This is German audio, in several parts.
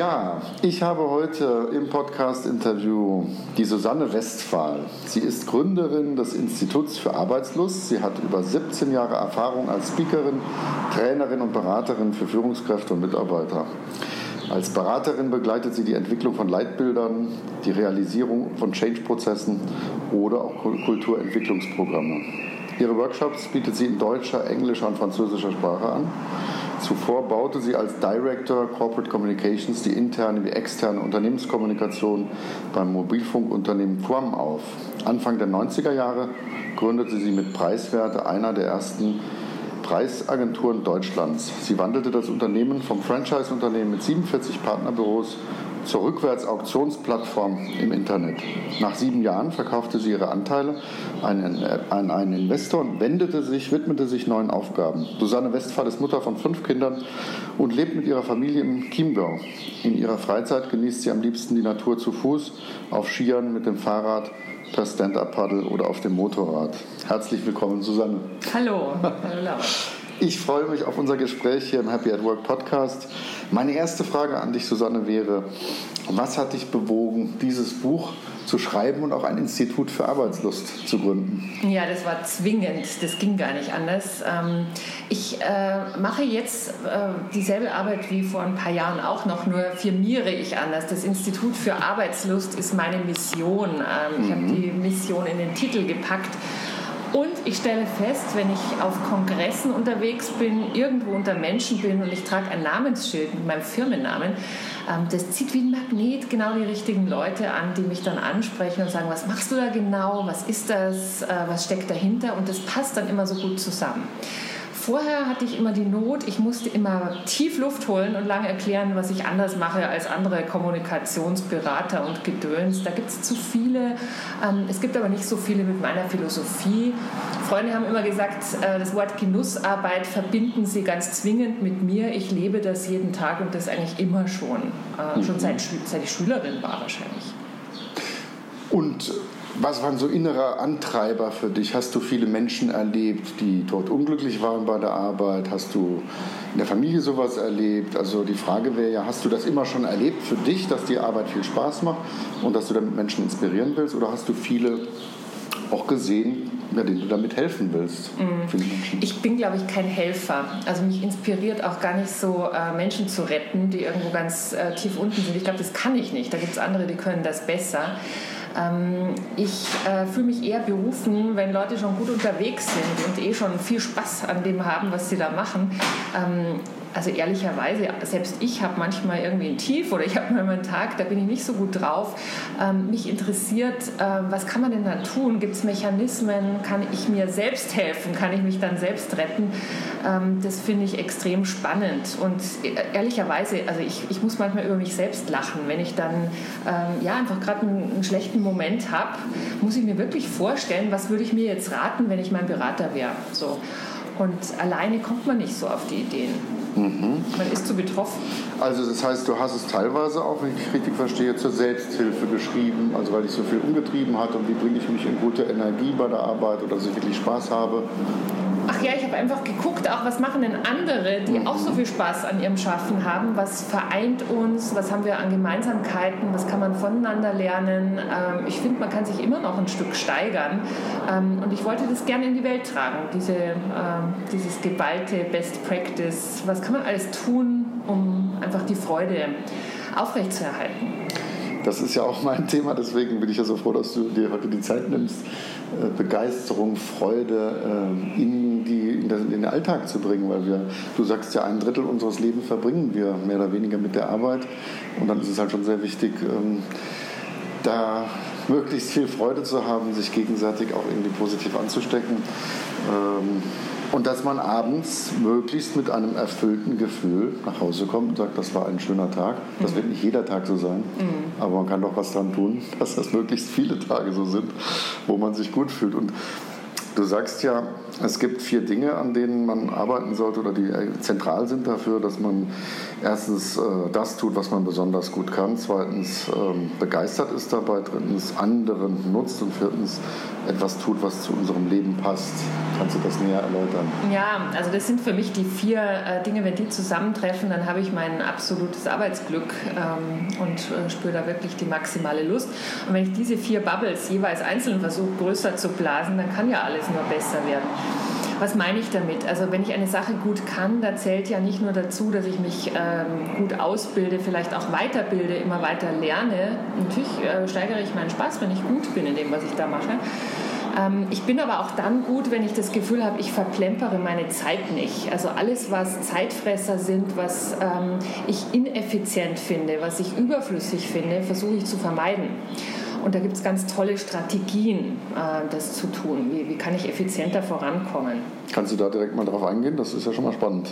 Ja, ich habe heute im Podcast-Interview die Susanne Westphal. Sie ist Gründerin des Instituts für Arbeitslust. Sie hat über 17 Jahre Erfahrung als Speakerin, Trainerin und Beraterin für Führungskräfte und Mitarbeiter. Als Beraterin begleitet sie die Entwicklung von Leitbildern, die Realisierung von Change-Prozessen oder auch Kulturentwicklungsprogramme. Ihre Workshops bietet sie in deutscher, englischer und französischer Sprache an. Zuvor baute sie als Director Corporate Communications die interne wie externe Unternehmenskommunikation beim Mobilfunkunternehmen Quam auf. Anfang der 90er Jahre gründete sie mit Preiswerte einer der ersten Preisagenturen Deutschlands. Sie wandelte das Unternehmen vom Franchise-Unternehmen mit 47 Partnerbüros zur Rückwärtsauktionsplattform im Internet. Nach sieben Jahren verkaufte sie ihre Anteile an einen Investor und wendete sich, widmete sich neuen Aufgaben. Susanne Westphal ist Mutter von fünf Kindern und lebt mit ihrer Familie im Chiemgau. In ihrer Freizeit genießt sie am liebsten die Natur zu Fuß, auf Skiern, mit dem Fahrrad, per Stand-Up-Paddle oder auf dem Motorrad. Herzlich willkommen, Susanne. Hallo. Hallo. Ich freue mich auf unser Gespräch hier im Happy at Work Podcast. Meine erste Frage an dich, Susanne, wäre, was hat dich bewogen, dieses Buch zu schreiben und auch ein Institut für Arbeitslust zu gründen? Ja, das war zwingend. Das ging gar nicht anders. Ähm, ich äh, mache jetzt äh, dieselbe Arbeit wie vor ein paar Jahren auch noch, nur firmiere ich anders. Das Institut für Arbeitslust ist meine Mission. Ähm, ich mhm. habe die Mission in den Titel gepackt. Und ich stelle fest, wenn ich auf Kongressen unterwegs bin, irgendwo unter Menschen bin und ich trage ein Namensschild mit meinem Firmennamen, ähm, das zieht wie ein Magnet genau die richtigen Leute an, die mich dann ansprechen und sagen, was machst du da genau, was ist das, äh, was steckt dahinter? Und das passt dann immer so gut zusammen. Vorher hatte ich immer die Not, ich musste immer tief Luft holen und lange erklären, was ich anders mache als andere Kommunikationsberater und Gedöns. Da gibt es zu viele. Ähm, es gibt aber nicht so viele mit meiner Philosophie. Freunde haben immer gesagt, äh, das Wort Genussarbeit verbinden sie ganz zwingend mit mir. Ich lebe das jeden Tag und das eigentlich immer schon. Äh, schon mhm. seit, seit ich Schülerin war wahrscheinlich. Und was waren so innere Antreiber für dich? Hast du viele Menschen erlebt, die dort unglücklich waren bei der Arbeit? Hast du in der Familie sowas erlebt? Also die Frage wäre ja, hast du das immer schon erlebt für dich, dass die Arbeit viel Spaß macht und dass du damit Menschen inspirieren willst? Oder hast du viele auch gesehen, ja, denen du damit helfen willst? Mhm. Ich bin, glaube ich, kein Helfer. Also mich inspiriert auch gar nicht so, äh, Menschen zu retten, die irgendwo ganz äh, tief unten sind. Ich glaube, das kann ich nicht. Da gibt es andere, die können das besser. Ähm, ich äh, fühle mich eher berufen, wenn Leute schon gut unterwegs sind und eh schon viel Spaß an dem haben, was sie da machen. Ähm, also ehrlicherweise, selbst ich habe manchmal irgendwie ein Tief oder ich habe mal einen Tag, da bin ich nicht so gut drauf. Ähm, mich interessiert, äh, was kann man denn da tun? Gibt es Mechanismen? Kann ich mir selbst helfen? Kann ich mich dann selbst retten? Ähm, das finde ich extrem spannend. Und äh, ehrlicherweise, also ich, ich muss manchmal über mich selbst lachen. Wenn ich dann ähm, ja, einfach gerade einen, einen schlechten Moment habe, muss ich mir wirklich vorstellen, was würde ich mir jetzt raten, wenn ich mein Berater wäre. So. Und alleine kommt man nicht so auf die Ideen. Mhm. Man ist zu betroffen. Also das heißt, du hast es teilweise auch, wenn ich richtig verstehe, zur Selbsthilfe geschrieben, also weil ich so viel umgetrieben hatte und wie bringe ich mich in gute Energie bei der Arbeit oder dass ich wirklich Spaß habe. Ach ja, ich habe einfach geguckt, auch was machen denn andere, die mhm. auch so viel Spaß an ihrem Schaffen haben. Was vereint uns? Was haben wir an Gemeinsamkeiten? Was kann man voneinander lernen? Ähm, ich finde, man kann sich immer noch ein Stück steigern. Ähm, und ich wollte das gerne in die Welt tragen, diese, ähm, dieses geballte Best Practice. Was kann man alles tun, um einfach die Freude aufrechtzuerhalten? Das ist ja auch mein Thema, deswegen bin ich ja so froh, dass du dir heute die Zeit nimmst, äh, Begeisterung, Freude äh, in, die, in, den Alltag zu bringen, weil wir, du sagst ja, ein Drittel unseres Lebens verbringen wir mehr oder weniger mit der Arbeit und dann ist es halt schon sehr wichtig, ähm, da möglichst viel Freude zu haben, sich gegenseitig auch irgendwie positiv anzustecken. Ähm, Und dass man abends möglichst mit einem erfüllten Gefühl nach Hause kommt und sagt, das war ein schöner Tag. Das mhm. wird nicht jeder Tag so sein, mhm. aber man kann doch was dran tun, dass das möglichst viele Tage so sind, wo man sich gut fühlt. Und du sagst ja, es gibt vier Dinge, an denen man arbeiten sollte oder die äh, zentral sind dafür, dass man erstens äh, das tut, was man besonders gut kann, zweitens ähm, begeistert ist dabei, drittens anderen nutzt und viertens etwas tut, was zu unserem Leben passt. Kannst du das näher erläutern? Ja, also das sind für mich die vier äh, Dinge, wenn die zusammentreffen, dann habe ich mein absolutes Arbeitsglück ähm, und äh, spüre da wirklich die maximale Lust. Und wenn ich diese vier Bubbles jeweils einzeln versuche größer zu blasen, dann kann ja alles nur besser werden. Was meine ich damit? Also wenn ich eine Sache gut kann, da zählt ja nicht nur dazu, dass ich mich ähm, gut ausbilde, vielleicht auch weiterbilde, immer weiter lerne. Natürlich äh, steigere ich meinen Spaß, wenn ich gut bin in dem, was ich da mache. Ähm, ich bin aber auch dann gut, wenn ich das Gefühl habe, ich verplempere meine Zeit nicht. Also alles, was Zeitfresser sind, was ähm, ich ineffizient finde, was ich überflüssig finde, versuche ich zu vermeiden. Und da gibt es ganz tolle Strategien, äh, das zu tun. Wie, wie kann ich effizienter vorankommen? Kannst du da direkt mal drauf eingehen? Das ist ja schon mal spannend.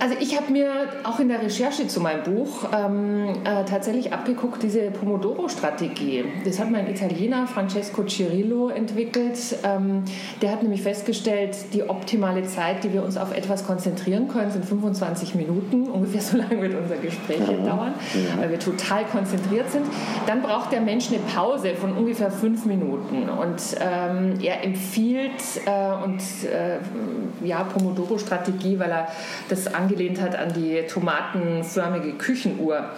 Also ich habe mir auch in der Recherche zu meinem Buch ähm, äh, tatsächlich abgeguckt, diese Pomodoro-Strategie. Das hat mein Italiener Francesco Cirillo entwickelt. Ähm, der hat nämlich festgestellt, die optimale Zeit, die wir uns auf etwas konzentrieren können, sind 25 Minuten. Ungefähr so lange wird unser Gespräch ja. dauern, ja. weil wir total konzentriert sind. Dann braucht der Mensch eine Pause von ungefähr fünf Minuten. Und ähm, er empfiehlt äh, und äh, ja, Pomodoro-Strategie, weil er das angeht angelehnt hat an die tomatenförmige Küchenuhr.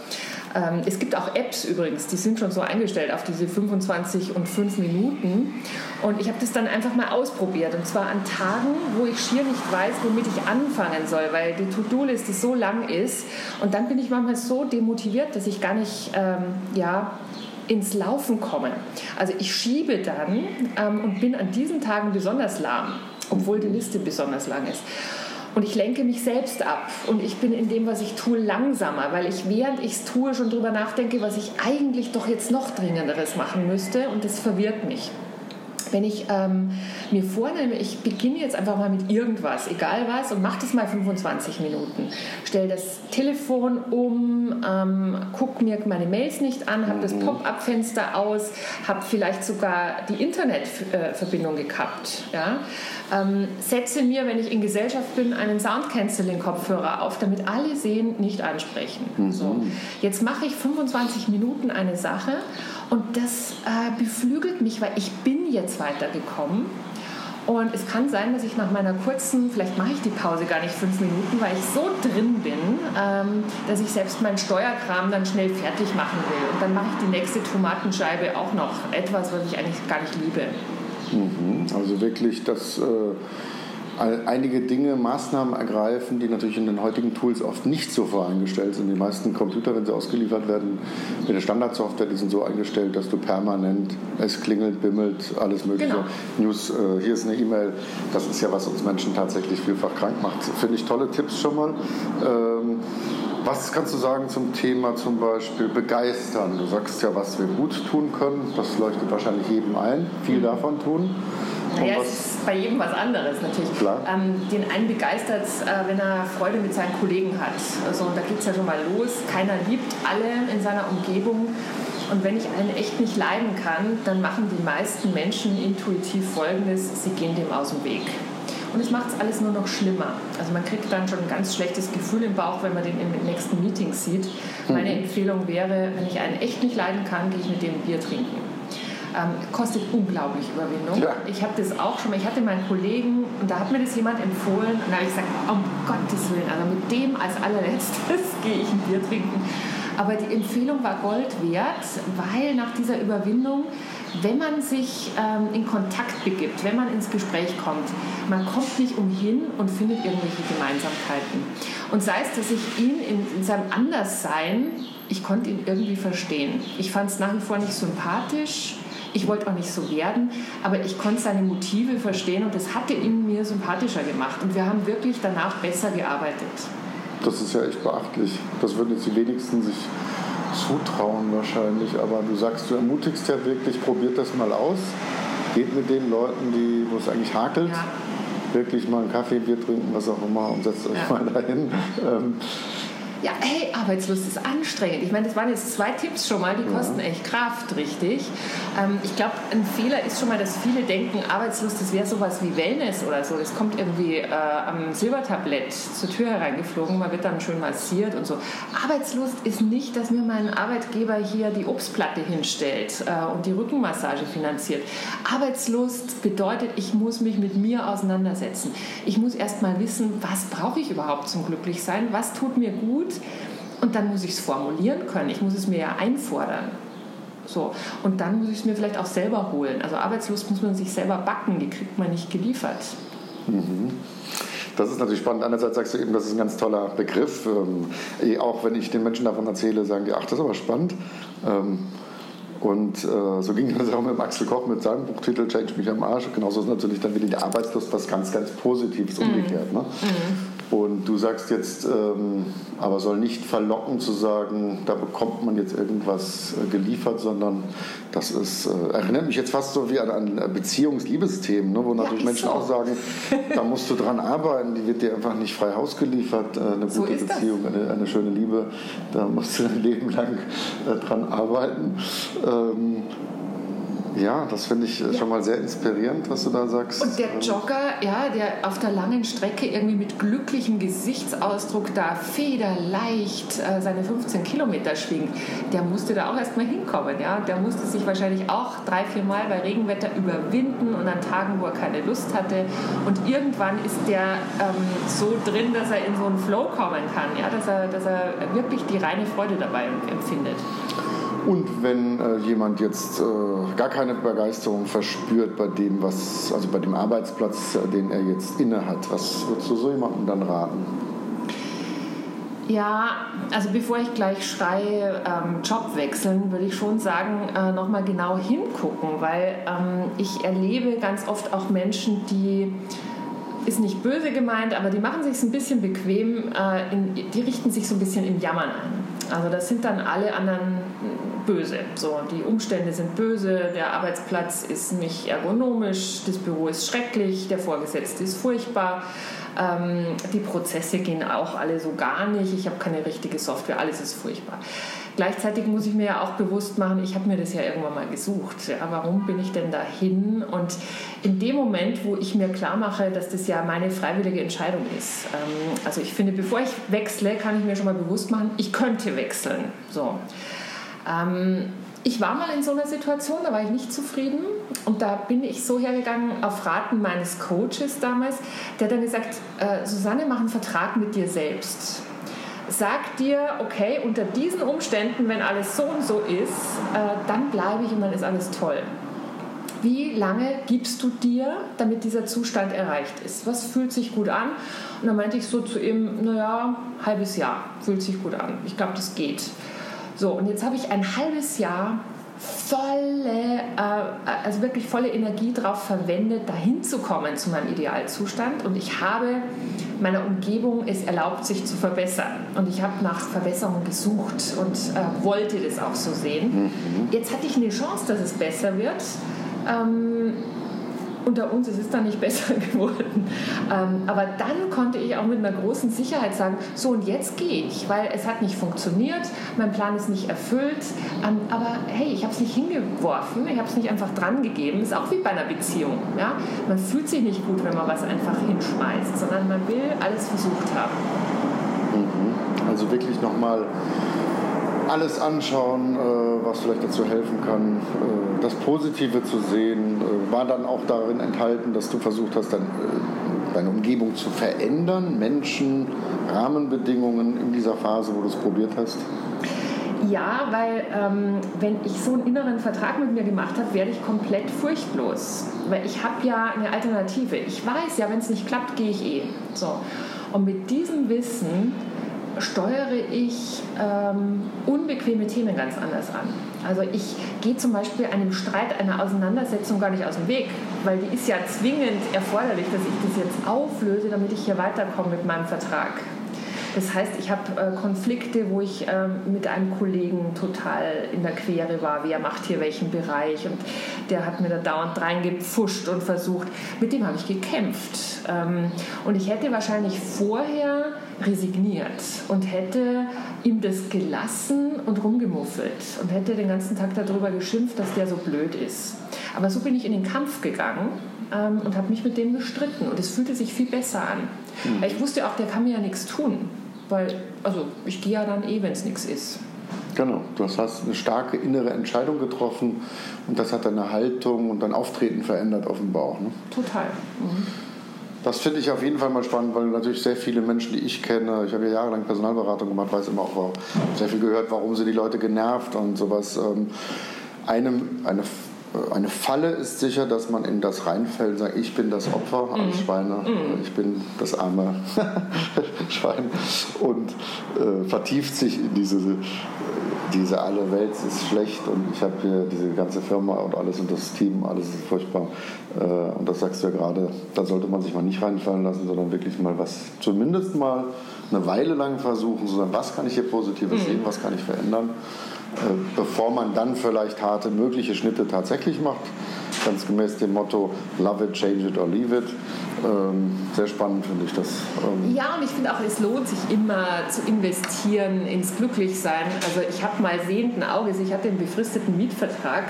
Ähm, es gibt auch Apps übrigens, die sind schon so eingestellt auf diese 25 und 5 Minuten. Und ich habe das dann einfach mal ausprobiert. Und zwar an Tagen, wo ich schier nicht weiß, womit ich anfangen soll, weil die To-Do-Liste so lang ist. Und dann bin ich manchmal so demotiviert, dass ich gar nicht ähm, ja, ins Laufen komme. Also ich schiebe dann ähm, und bin an diesen Tagen besonders lahm, obwohl die Liste besonders lang ist. Und ich lenke mich selbst ab. Und ich bin in dem, was ich tue, langsamer, weil ich während ich es tue schon darüber nachdenke, was ich eigentlich doch jetzt noch dringenderes machen müsste. Und das verwirrt mich wenn ich ähm, mir vornehme, ich beginne jetzt einfach mal mit irgendwas, egal was, und mache das mal 25 Minuten. Stelle das Telefon um, ähm, gucke mir meine Mails nicht an, habe das mhm. Pop-up-Fenster aus, habe vielleicht sogar die Internetverbindung gekappt. Ja? Ähm, setze mir, wenn ich in Gesellschaft bin, einen Sound-Canceling-Kopfhörer auf, damit alle sehen, nicht ansprechen. Mhm. So. Jetzt mache ich 25 Minuten eine Sache und das äh, beflügelt mich, weil ich bin jetzt weitergekommen. Und es kann sein, dass ich nach meiner kurzen, vielleicht mache ich die Pause gar nicht fünf Minuten, weil ich so drin bin, ähm, dass ich selbst meinen Steuerkram dann schnell fertig machen will. Und dann mache ich die nächste Tomatenscheibe auch noch. Etwas, was ich eigentlich gar nicht liebe. Mhm. Also wirklich das. Äh einige Dinge, Maßnahmen ergreifen, die natürlich in den heutigen Tools oft nicht so voreingestellt sind. Die meisten Computer, wenn sie ausgeliefert werden, mit der Standardsoftware, die sind so eingestellt, dass du permanent, es klingelt, bimmelt, alles mögliche. Genau. News, äh, hier ist eine E-Mail. Das ist ja, was uns Menschen tatsächlich vielfach krank macht. Finde ich tolle Tipps schon mal. Ähm, was kannst du sagen zum Thema zum Beispiel begeistern? Du sagst ja, was wir gut tun können. Das leuchtet wahrscheinlich jedem ein. Viel davon tun. Naja, es ist bei jedem was anderes natürlich. Ähm, den einen begeistert es, äh, wenn er Freude mit seinen Kollegen hat. Also, da geht es ja schon mal los. Keiner liebt alle in seiner Umgebung. Und wenn ich einen echt nicht leiden kann, dann machen die meisten Menschen intuitiv Folgendes, sie gehen dem aus dem Weg. Und es macht es alles nur noch schlimmer. Also man kriegt dann schon ein ganz schlechtes Gefühl im Bauch, wenn man den im nächsten Meeting sieht. Meine mhm. Empfehlung wäre, wenn ich einen echt nicht leiden kann, gehe ich mit dem Bier trinken. Ähm, kostet unglaublich Überwindung. Ja. Ich habe das auch schon mal, ich hatte meinen Kollegen und da hat mir das jemand empfohlen und da habe ich gesagt, um Gottes Willen, also mit dem als allerletztes gehe ich ein Bier trinken. Aber die Empfehlung war Gold wert, weil nach dieser Überwindung, wenn man sich ähm, in Kontakt begibt, wenn man ins Gespräch kommt, man kommt nicht umhin und findet irgendwelche Gemeinsamkeiten. Und sei es, dass ich ihn in, in seinem Anderssein, ich konnte ihn irgendwie verstehen. Ich fand es nach wie vor nicht sympathisch, ich wollte auch nicht so werden, aber ich konnte seine Motive verstehen und das hatte ihn mir sympathischer gemacht. Und wir haben wirklich danach besser gearbeitet. Das ist ja echt beachtlich. Das würden jetzt die wenigsten sich zutrauen wahrscheinlich. Aber du sagst, du ermutigst ja wirklich, probiert das mal aus. Geht mit den Leuten, die, wo es eigentlich hakelt. Ja wirklich mal einen Kaffee, Bier trinken, was auch immer und setzt euch ja. mal dahin. Ähm, ja, hey, Arbeitslust ist anstrengend. Ich meine, das waren jetzt zwei Tipps schon mal, die kosten echt Kraft, richtig. Ähm, ich glaube, ein Fehler ist schon mal, dass viele denken, Arbeitslust, das wäre sowas wie Wellness oder so. Das kommt irgendwie äh, am Silbertablett zur Tür hereingeflogen, man wird dann schön massiert und so. Arbeitslust ist nicht, dass mir mein Arbeitgeber hier die Obstplatte hinstellt äh, und die Rückenmassage finanziert. Arbeitslust bedeutet, ich muss mich mit mir auseinandersetzen. Ich muss erst mal wissen, was brauche ich überhaupt zum Glücklichsein, was tut mir gut gut. Und dann muss ich es formulieren können. Ich muss es mir ja einfordern. So. Und dann muss ich es mir vielleicht auch selber holen. Also Arbeitslust muss man sich selber backen, die kriegt man nicht geliefert. Mhm. Das ist natürlich spannend. Einerseits sagst du eben, das ist ein ganz toller Begriff. Ähm, eh auch wenn ich den Menschen davon erzähle, sagen die, ach, das ist aber spannend. Ähm, und äh, so ging das auch mit Axel Koch mit seinem Buchtitel Change mich am Arsch. Genauso ist natürlich dann wieder die Arbeitslust was ganz, ganz Positives mhm. umgekehrt. Ne? Mhm. Und du sagst jetzt, ähm, aber soll nicht verlocken zu sagen, da bekommt man jetzt irgendwas äh, geliefert, sondern das ist, äh, erinnert mich jetzt fast so wie an, an Beziehungs-Liebesthemen, ne, wo natürlich ja, Menschen so. auch sagen, da musst du dran arbeiten, die wird dir einfach nicht frei Haus geliefert, äh, eine so gute Beziehung, eine, eine, schöne Liebe, da musst du ein Leben lang äh, dran arbeiten. Ähm, ja, das finde ich ja. schon mal sehr inspirierend, was du da sagst. Und der Jogger, ja, der auf der langen Strecke irgendwie mit glücklichem Gesichtsausdruck da federleicht äh, seine 15 Kilometer schwingt, der musste da auch erstmal hinkommen. Ja? Der musste sich wahrscheinlich auch drei, vier Mal bei Regenwetter überwinden und an Tagen, wo er keine Lust hatte. Und irgendwann ist der ähm, so drin, dass er in so einen Flow kommen kann, ja? dass, er, dass er wirklich die reine Freude dabei empfindet. Und wenn äh, jemand jetzt äh, gar keine Begeisterung verspürt bei dem, was, also bei dem Arbeitsplatz, äh, den er jetzt inne hat, was würdest du so jemandem dann raten? Ja, also bevor ich gleich schreie, ähm, Job wechseln, würde ich schon sagen, äh, nochmal genau hingucken, weil ähm, ich erlebe ganz oft auch Menschen, die ist nicht böse gemeint, aber die machen sich ein bisschen bequem, äh, in, die richten sich so ein bisschen im Jammern ein. Also das sind dann alle anderen böse. So, die Umstände sind böse, der Arbeitsplatz ist nicht ergonomisch, das Büro ist schrecklich, der Vorgesetzte ist furchtbar, ähm, die Prozesse gehen auch alle so gar nicht, ich habe keine richtige Software, alles ist furchtbar. Gleichzeitig muss ich mir ja auch bewusst machen, ich habe mir das ja irgendwann mal gesucht. Ja, warum bin ich denn dahin? Und in dem Moment, wo ich mir klar mache, dass das ja meine freiwillige Entscheidung ist, ähm, also ich finde, bevor ich wechsle, kann ich mir schon mal bewusst machen, ich könnte wechseln. So. Ähm, ich war mal in so einer Situation, da war ich nicht zufrieden und da bin ich so hergegangen auf Raten meines Coaches damals, der dann gesagt, äh, Susanne, mach einen Vertrag mit dir selbst. Sag dir, okay, unter diesen Umständen, wenn alles so und so ist, äh, dann bleibe ich und dann ist alles toll. Wie lange gibst du dir, damit dieser Zustand erreicht ist? Was fühlt sich gut an? Und dann meinte ich so zu ihm, naja, halbes Jahr fühlt sich gut an. Ich glaube, das geht. So, und jetzt habe ich ein halbes Jahr volle, äh, also wirklich volle Energie darauf verwendet, dahin zu kommen zu meinem Idealzustand. Und ich habe meiner Umgebung es erlaubt, sich zu verbessern. Und ich habe nach Verbesserung gesucht und äh, wollte das auch so sehen. Mhm. Jetzt hatte ich eine Chance, dass es besser wird. Ähm, unter uns, es ist dann nicht besser geworden. Ähm, aber dann konnte ich auch mit einer großen Sicherheit sagen, so und jetzt gehe ich, weil es hat nicht funktioniert, mein Plan ist nicht erfüllt, ähm, aber hey, ich habe es nicht hingeworfen, ich habe es nicht einfach dran gegeben, ist auch wie bei einer Beziehung. Ja? Man fühlt sich nicht gut, wenn man was einfach hinschmeißt, sondern man will alles versucht haben. Mhm. Also wirklich nochmal alles anschauen, äh, was vielleicht dazu helfen kann, äh, das Positive zu sehen. Äh, war dann auch darin enthalten, dass du versucht hast, dann, deine Umgebung zu verändern, Menschen, Rahmenbedingungen in dieser Phase, wo du es probiert hast? Ja, weil ähm, wenn ich so einen inneren Vertrag mit mir gemacht habe, werde ich komplett furchtlos. Weil ich habe ja eine Alternative. Ich weiß ja, wenn es nicht klappt, gehe ich eh. So. Und mit diesem Wissen steuere ich ähm, unbequeme Themen ganz anders an. Also ich gehe zum Beispiel einem Streit, einer Auseinandersetzung gar nicht aus dem Weg, weil die ist ja zwingend erforderlich, dass ich das jetzt auflöse, damit ich hier weiterkomme mit meinem Vertrag. Das heißt, ich habe äh, Konflikte, wo ich äh, mit einem Kollegen total in der Quere war, wer macht hier welchen Bereich und der hat mir da dauernd reingepfuscht und versucht. Mit dem habe ich gekämpft. Ähm, und ich hätte wahrscheinlich vorher resigniert und hätte ihm das gelassen und rumgemuffelt und hätte den ganzen Tag darüber geschimpft, dass der so blöd ist. Aber so bin ich in den Kampf gegangen ähm, und habe mich mit dem gestritten und es fühlte sich viel besser an. Mhm. Ich wusste auch, der kann mir ja nichts tun, weil also ich gehe ja dann eh, wenn es nichts ist. Genau, du hast eine starke innere Entscheidung getroffen und das hat deine Haltung und dein Auftreten verändert auf dem Bauch. Ne? Total. Mhm. Das finde ich auf jeden Fall mal spannend, weil natürlich sehr viele Menschen, die ich kenne, ich habe ja jahrelang Personalberatung gemacht, weiß immer auch sehr viel gehört, warum sind die Leute genervt und sowas. Ähm, einem, eine, eine Falle ist sicher, dass man in das reinfällt und sagt, ich bin das Opfer als mhm. Schweine, mhm. ich bin das arme Schwein und äh, vertieft sich in diese diese alle Welt ist schlecht und ich habe hier diese ganze Firma und alles und das Team, alles ist furchtbar. Äh, und das sagst du ja gerade, da sollte man sich mal nicht reinfallen lassen, sondern wirklich mal was, zumindest mal eine Weile lang versuchen, sondern was kann ich hier Positives mhm. sehen, was kann ich verändern, äh, bevor man dann vielleicht harte mögliche Schnitte tatsächlich macht ganz gemäß dem Motto Love it, change it or leave it. Ähm, sehr spannend finde ich das. Ähm ja, und ich finde auch, es lohnt sich immer zu investieren ins Glücklichsein. Also ich habe mal sehenden Auges, ich hatte einen befristeten Mietvertrag.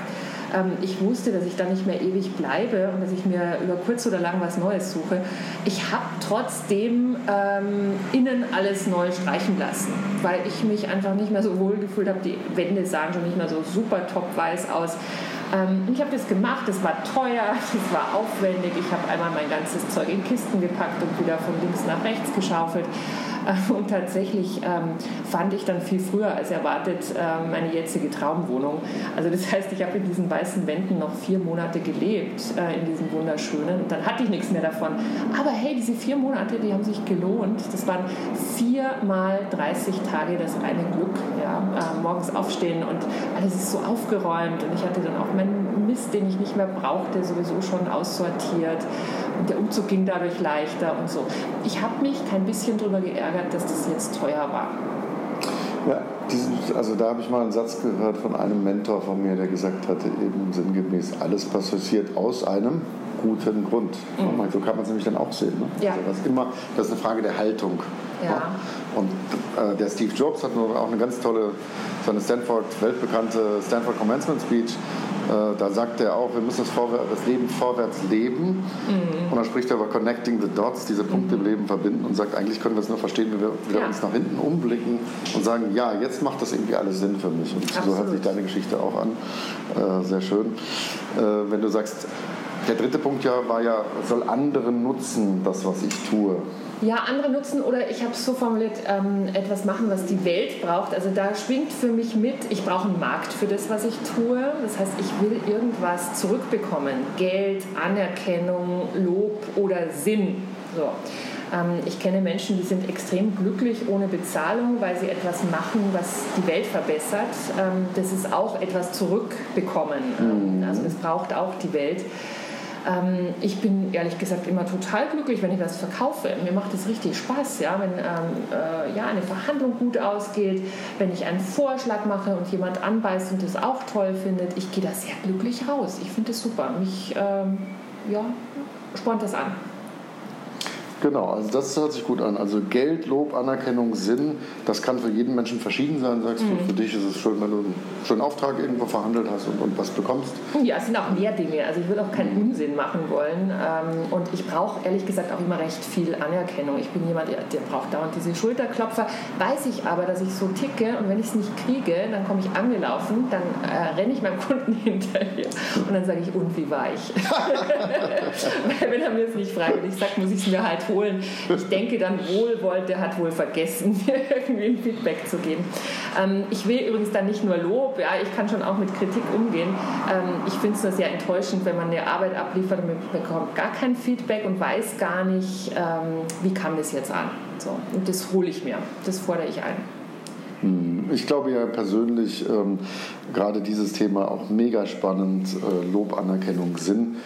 Ähm, ich wusste, dass ich da nicht mehr ewig bleibe und dass ich mir über kurz oder lang was Neues suche. Ich habe trotzdem ähm, innen alles neu streichen lassen, weil ich mich einfach nicht mehr so wohl gefühlt habe. Die Wände sahen schon nicht mehr so super top weiß aus. Ähm, ich habe das gemacht, es war teuer, es war aufwendig. Ich habe einmal mein ganzes Zeug in Kisten gepackt und wieder von links nach rechts geschaufelt. Und tatsächlich ähm, fand ich dann viel früher als erwartet ähm, meine jetzige Traumwohnung. Also das heißt, ich habe in diesen weißen Wänden noch vier Monate gelebt, äh, in diesen wunderschönen. Und dann hatte ich nichts mehr davon. Aber hey, diese vier Monate, die haben sich gelohnt. Das waren vier mal 30 Tage das reine Glück. Ja? Äh, morgens aufstehen und alles ist so aufgeräumt. Und ich hatte dann auch meinen Mist, den ich nicht mehr brauchte, sowieso schon aussortiert. Und der Umzug ging dadurch leichter und so. Ich habe mich kein bisschen darüber geärgert, dass das jetzt teuer war. Ja, diesen, also da habe ich mal einen Satz gehört von einem Mentor von mir, der gesagt hatte, eben sinngemäß, alles passiert aus einem guten Grund. Mhm. So kann man es nämlich dann auch sehen. Ne? Ja. Also das, ist immer, das ist eine Frage der Haltung. Ja. Ne? Und äh, der Steve Jobs hat auch eine ganz tolle, so eine Stanford, weltbekannte Stanford Commencement Speech, da sagt er auch, wir müssen das, das Leben vorwärts leben. Mhm. Und dann spricht er über Connecting the Dots, diese Punkte mhm. im Leben verbinden und sagt, eigentlich können wir es nur verstehen, wenn wir wieder ja. uns nach hinten umblicken und sagen, ja, jetzt macht das irgendwie alles Sinn für mich. Und Absolut. so hört sich deine Geschichte auch an. Äh, sehr schön. Äh, wenn du sagst, der dritte Punkt ja war ja, soll anderen nutzen, das, was ich tue. Ja, andere nutzen oder ich habe es so formuliert, ähm, etwas machen, was die Welt braucht. Also da schwingt für mich mit, ich brauche einen Markt für das, was ich tue. Das heißt, ich will irgendwas zurückbekommen. Geld, Anerkennung, Lob oder Sinn. So. Ähm, ich kenne Menschen, die sind extrem glücklich ohne Bezahlung, weil sie etwas machen, was die Welt verbessert. Ähm, das ist auch etwas zurückbekommen. Mhm. Also das braucht auch die Welt. Ähm, ich bin ehrlich gesagt immer total glücklich, wenn ich das verkaufe. Mir macht es richtig Spaß, ja, wenn ähm, äh, ja, eine Verhandlung gut ausgeht, wenn ich einen Vorschlag mache und jemand anbeißt und das auch toll findet. Ich gehe da sehr glücklich raus. Ich finde es super. Mich ähm, ja, spornt das an. Genau, also das hört sich gut an. Also Geld, Lob, Anerkennung, Sinn, das kann für jeden Menschen verschieden sein, sagst mhm. du. Für dich ist es schön, wenn du einen schönen Auftrag irgendwo verhandelt hast und, und was bekommst. Ja, es sind auch mehr Dinge. Also ich würde auch keinen mhm. Unsinn machen wollen. Ähm, und ich brauche ehrlich gesagt auch immer recht viel Anerkennung. Ich bin jemand, der, der braucht dauernd diese Schulterklopfer. Weiß ich aber, dass ich so ticke und wenn ich es nicht kriege, dann komme ich angelaufen, dann äh, renne ich meinem Kunden hinterher und dann sage ich, und wie war ich? Weil wenn er mir es nicht freiwillig sagt, muss ich es mir halt holen. Ich denke dann wohlwollt, der hat wohl vergessen, mir irgendwie ein Feedback zu geben. Ähm, ich will übrigens dann nicht nur Lob, ja, ich kann schon auch mit Kritik umgehen. Ähm, ich finde es nur sehr enttäuschend, wenn man eine Arbeit abliefert und man bekommt gar kein Feedback und weiß gar nicht, ähm, wie kam das jetzt an. So, und das hole ich mir, das fordere ich ein. Hm, ich glaube ja persönlich ähm, gerade dieses Thema auch mega spannend, äh, Lob, Anerkennung, Sinn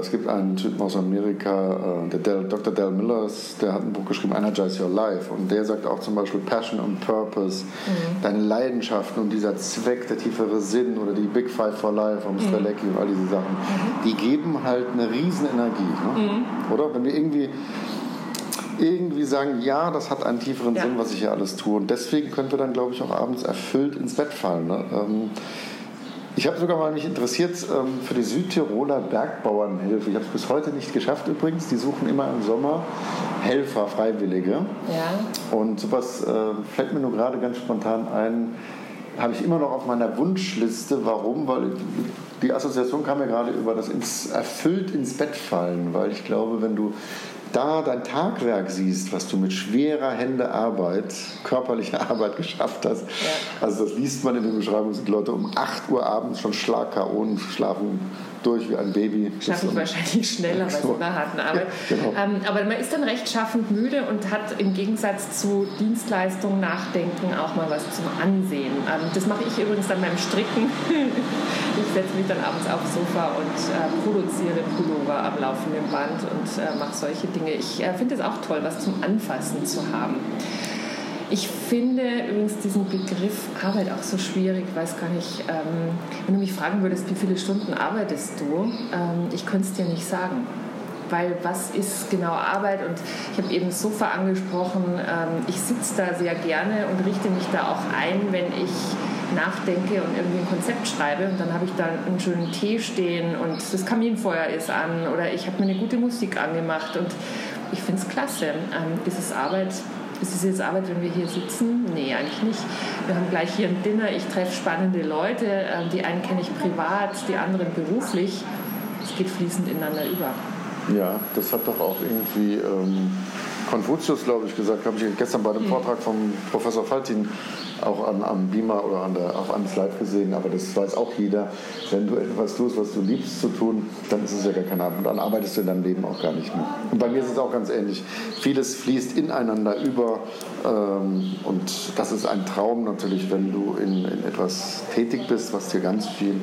es gibt einen Typen aus Amerika, äh, der Del, Dr. Del Millers, der hat ein Buch geschrieben, Energize Your Life. Und der sagt auch zum Beispiel Passion und Purpose, mhm. deine Leidenschaften und dieser Zweck, der tiefere Sinn oder die Big Five for Life von Mr. Mhm. Leckie und all diese Sachen, mhm. die geben halt eine riesen Energie. Ne? Mhm. Oder? Wenn wir irgendwie irgendwie sagen, ja, das hat einen tieferen ja. Sinn, was ich hier alles tue. Und deswegen können wir dann, glaube ich, auch abends erfüllt ins Bett fallen. Ne? Ähm, ich habe sogar mal mich interessiert ähm, für die Südtiroler Bergbauernhilfe. Ich habe es bis heute nicht geschafft übrigens. Die suchen immer im Sommer Helfer, Freiwillige. Ja. Und sowas äh, fällt mir nur gerade ganz spontan ein. Habe ich immer noch auf meiner Wunschliste. Warum? Weil die Assoziation kam mir gerade über das ins, erfüllt ins Bett fallen. Weil ich glaube, wenn du da dein Tagwerk siehst, was du mit schwerer Hände Arbeit, körperlicher Arbeit geschafft hast, ja. also das liest man in den Beschreibungen, sind Leute um 8 Uhr abends schon schlag und schlafen durch wie ein Baby. Schaffe ich wahrscheinlich schneller bei so einer harten Arbeit. Ja, genau. ähm, aber man ist dann recht schaffend müde und hat im Gegensatz zu Dienstleistungen, Nachdenken auch mal was zum Ansehen. Ähm, das mache ich übrigens dann beim Stricken. ich setze mich dann abends aufs Sofa und äh, produziere Pullover am laufenden Band und äh, mache solche Dinge. Ich äh, finde es auch toll, was zum Anfassen zu haben. Ich finde übrigens diesen Begriff Arbeit auch so schwierig. Weiß gar nicht, ähm, wenn du mich fragen würdest, wie viele Stunden arbeitest du, ähm, ich könnte es dir nicht sagen. Weil was ist genau Arbeit? Und ich habe eben Sofa angesprochen. Ähm, ich sitze da sehr gerne und richte mich da auch ein, wenn ich nachdenke und irgendwie ein Konzept schreibe. Und dann habe ich da einen schönen Tee stehen und das Kaminfeuer ist an oder ich habe mir eine gute Musik angemacht. Und ich finde es klasse. Ähm, ist es Arbeit? Ist es jetzt Arbeit, wenn wir hier sitzen? Nee, eigentlich nicht. Wir haben gleich hier ein Dinner. Ich treffe spannende Leute. Ähm, die einen kenne ich privat, die anderen beruflich. Es geht fließend ineinander über. Ja, das hat doch auch irgendwie ähm, Konfuzius, glaube ich, gesagt. Habe ich gestern bei dem mhm. Vortrag vom Professor Faltin auch an, am Beamer oder an der, auf einem Slide gesehen, aber das weiß auch jeder. Wenn du etwas tust, was du liebst zu tun, dann ist es ja gar keine Arbeit. Und dann arbeitest du in deinem Leben auch gar nicht mehr. Und bei mir ist es auch ganz ähnlich. Vieles fließt ineinander über ähm, und das ist ein Traum natürlich, wenn du in, in etwas tätig bist, was dir ganz viel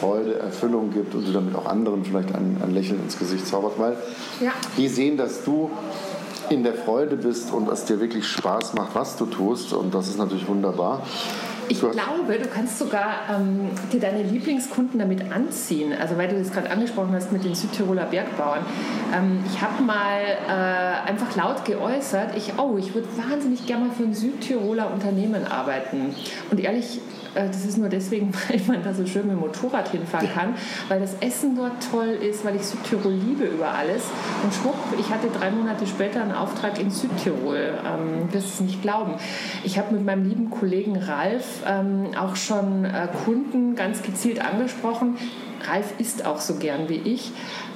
Freude, Erfüllung gibt und du damit auch anderen vielleicht ein, ein Lächeln ins Gesicht zauberst, weil ja. die sehen, dass du in der Freude bist und es dir wirklich Spaß macht, was du tust. Und das ist natürlich wunderbar. Ich glaube, du kannst sogar ähm, dir deine Lieblingskunden damit anziehen. Also weil du das gerade angesprochen hast mit den Südtiroler Bergbauern. Ähm, ich habe mal äh, einfach laut geäußert, ich, oh, ich würde wahnsinnig gerne mal für ein Südtiroler Unternehmen arbeiten. Und ehrlich das ist nur deswegen, weil man da so schön mit dem Motorrad hinfahren kann, weil das Essen dort toll ist, weil ich Südtirol liebe über alles. Und schwupp, ich hatte drei Monate später einen Auftrag in Südtirol. Ähm, das ist nicht glauben. Ich habe mit meinem lieben Kollegen Ralf ähm, auch schon äh, Kunden ganz gezielt angesprochen. Ralf isst auch so gern wie ich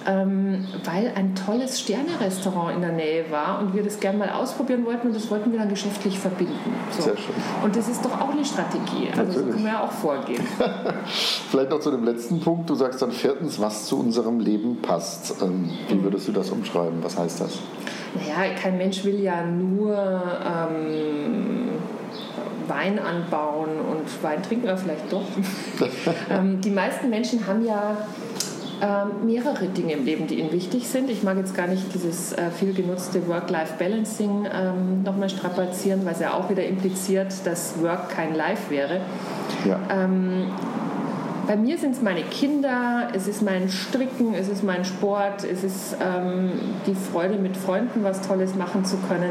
ähm, weil ein tolles Sterne-Restaurant in der Nähe war und wir das gerne mal ausprobieren wollten und das wollten wir dann geschäftlich verbinden. So. Sehr schön. Und das ist doch auch eine Strategie. Also Natürlich. so können wir ja auch vorgehen. Vielleicht noch zu dem letzten Punkt. Du sagst dann viertens, was zu unserem Leben passt. Ähm, wie mhm. würdest du das umschreiben? Was heißt das? Naja, kein Mensch will ja nur ähm, Wein anbauen und Wein trinken wir vielleicht doch. ähm, die meisten Menschen haben ja ähm, mehrere Dinge im Leben, die Ihnen wichtig sind. Ich mag jetzt gar nicht dieses äh, viel genutzte Work-Life-Balancing ähm, nochmal strapazieren, weil es ja auch wieder impliziert, dass Work kein Life wäre. Ja. Ähm, bei mir sind es meine Kinder, es ist mein Stricken, es ist mein Sport, es ist ähm, die Freude, mit Freunden was Tolles machen zu können.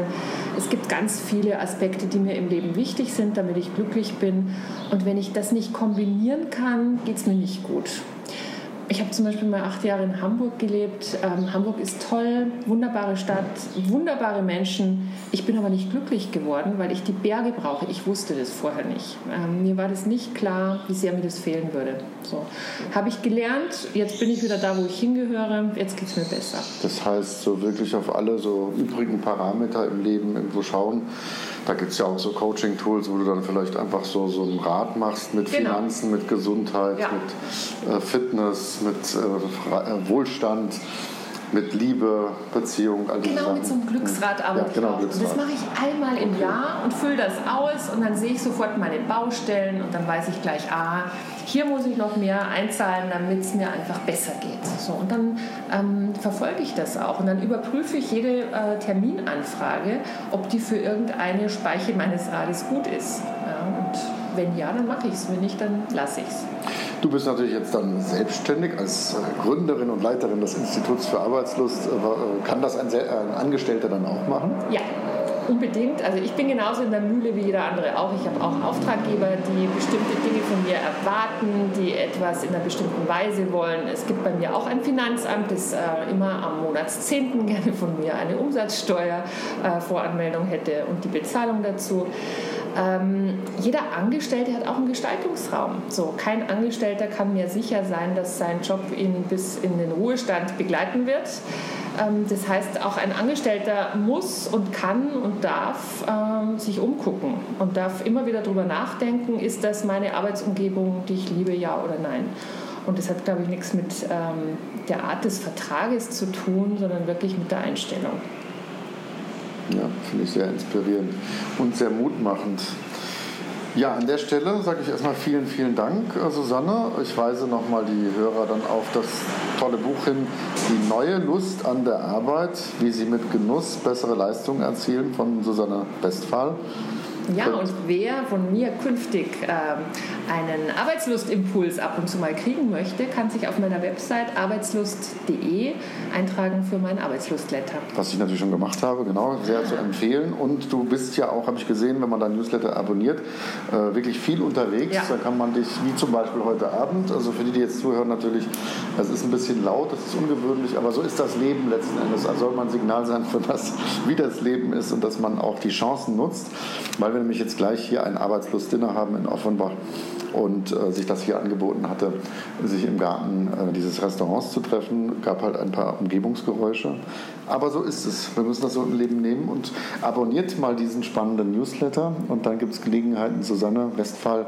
Es gibt ganz viele Aspekte, die mir im Leben wichtig sind, damit ich glücklich bin. Und wenn ich das nicht kombinieren kann, geht es mir nicht gut. Ich habe zum Beispiel mal acht Jahre in Hamburg gelebt. Ähm, Hamburg ist toll, wunderbare Stadt, wunderbare Menschen. Ich bin aber nicht glücklich geworden, weil ich die Berge brauche. Ich wusste das vorher nicht. Ähm, mir war das nicht klar, wie sehr mir das fehlen würde. So habe ich gelernt. Jetzt bin ich wieder da, wo ich hingehöre. Jetzt geht es mir besser. Das heißt, so wirklich auf alle so übrigen Parameter im Leben irgendwo schauen da gibt es ja auch so Coaching-Tools, wo du dann vielleicht einfach so, so einen Rat machst mit genau. Finanzen, mit Gesundheit, ja. mit äh, Fitness, mit äh, äh Wohlstand. Mit Liebe, Beziehung, all Genau, mit so einem Glücksrad arbeite ja, genau. Und das mache ich einmal im okay. Jahr und fülle das aus und dann sehe ich sofort meine Baustellen und dann weiß ich gleich, ah, hier muss ich noch mehr einzahlen, damit es mir einfach besser geht. So, und dann ähm, verfolge ich das auch und dann überprüfe ich jede äh, Terminanfrage, ob die für irgendeine Speiche meines Rades gut ist. Ja, und wenn ja, dann mache ich es. Wenn nicht, dann lasse ich es. Du bist natürlich jetzt dann selbstständig als äh, Gründerin und Leiterin des Instituts für Arbeitslust. Äh, äh, kann das ein, Angestellter dann auch machen? Ja, Unbedingt. Also ich bin genauso in der Mühle wie jeder andere auch. Ich habe auch Auftraggeber, die bestimmte Dinge von mir erwarten, die etwas in einer bestimmten Weise wollen. Es gibt bei mir auch ein Finanzamt, das äh, immer am Monatszehnten gerne von mir eine Umsatzsteuervoranmeldung äh, hätte und die Bezahlung dazu. Ähm, jeder Angestellte hat auch einen Gestaltungsraum. So, kein Angestellter kann mir sicher sein, dass sein Job ihn bis in den Ruhestand begleiten wird. Ähm, das heißt, auch ein Angestellter muss und kann und darf ähm, sich umgucken und darf immer wieder darüber nachdenken, ist das meine Arbeitsumgebung, die ich liebe, ja oder nein. Und das hat, glaube ich, nichts mit ähm, der Art des Vertrages zu tun, sondern wirklich mit der Einstellung. Ja, finde ich sehr inspirierend und sehr mutmachend. Ja, an der Stelle sage ich erstmal vielen, vielen Dank, äh, Susanne. Ich weise nochmal die Hörer dann auf das tolle Buch hin, Die neue Lust an der Arbeit, wie sie mit Genuss bessere Leistungen erzielen von Susanne Westphal. Ja, und wer von mir künftig ähm, einen Arbeitslustimpuls ab und zu mal kriegen möchte, kann sich auf meiner Website arbeitslust.de eintragen für meinen Arbeitslustletter. Was ich natürlich schon gemacht habe, genau, sehr zu empfehlen. Und du bist ja auch, habe ich gesehen, wenn man dein Newsletter abonniert, äh, wirklich viel unterwegs. Ja. Da kann man dich, wie zum Beispiel heute Abend, also für die, die jetzt zuhören, natürlich, es ist ein bisschen laut, das ist ungewöhnlich, aber so ist das Leben letzten Endes. Also soll man ein Signal sein für das, wie das Leben ist und dass man auch die Chancen nutzt, weil wir nämlich jetzt gleich hier ein Arbeitslustdinner haben in Offenbach und äh, sich das hier angeboten hatte, sich im Garten äh, dieses Restaurants zu treffen, gab halt ein paar Umgebungsgeräusche. Aber so ist es. Wir müssen das so im Leben nehmen und abonniert mal diesen spannenden Newsletter und dann gibt es Gelegenheiten, Susanne Westphal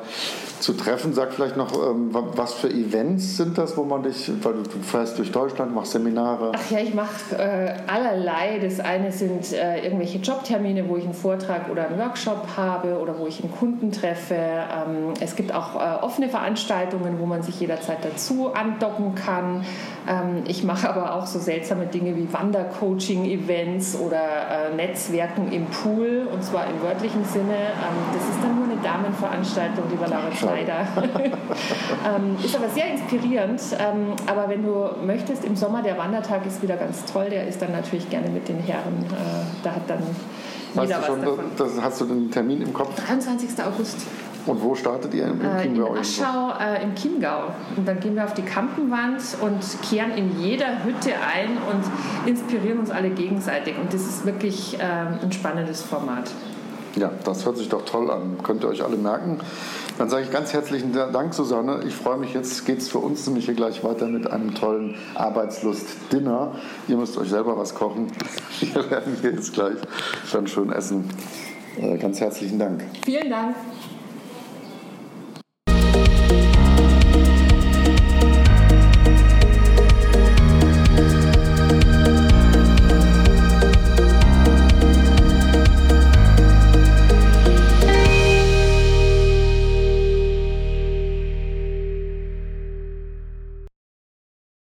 zu treffen. Sag vielleicht noch, ähm, was für Events sind das, wo man dich, weil du fährst durch Deutschland, machst Seminare? Ach ja, ich mache äh, allerlei. Das eine sind äh, irgendwelche Jobtermine, wo ich einen Vortrag oder einen Workshop habe oder wo ich einen Kunden treffe. Ähm, es gibt auch äh, offene Veranstaltungen, wo man sich jederzeit dazu andocken kann. Ähm, ich mache aber auch so seltsame Dinge wie Wandercoaching-Events oder äh, Netzwerken im Pool, und zwar im wörtlichen Sinne. Ähm, das ist dann nur eine Damenveranstaltung, lieber Laura Schneider. ähm, ist aber sehr inspirierend. Ähm, aber wenn du möchtest, im Sommer der Wandertag ist wieder ganz toll. Der ist dann natürlich gerne mit den Herren. Äh, da hat dann jeder weißt du schon, was davon. Das, hast du den Termin im Kopf? 23. August. Und wo startet ihr? Im äh, Chiemgau? In Aschau äh, im Chiemgau. Und dann gehen wir auf die Kampenwand und kehren in jeder Hütte ein und inspirieren uns alle gegenseitig. Und das ist wirklich äh, ein spannendes Format. Ja, das hört sich doch toll an. Könnt ihr euch alle merken. Dann sage ich ganz herzlichen Dank, Susanne. Ich freue mich, jetzt geht es für uns nämlich hier gleich weiter mit einem tollen Arbeitslust-Dinner. Ihr müsst euch selber was kochen. Wir werden hier jetzt gleich dann schön essen. Äh, ganz herzlichen Dank. Vielen Dank.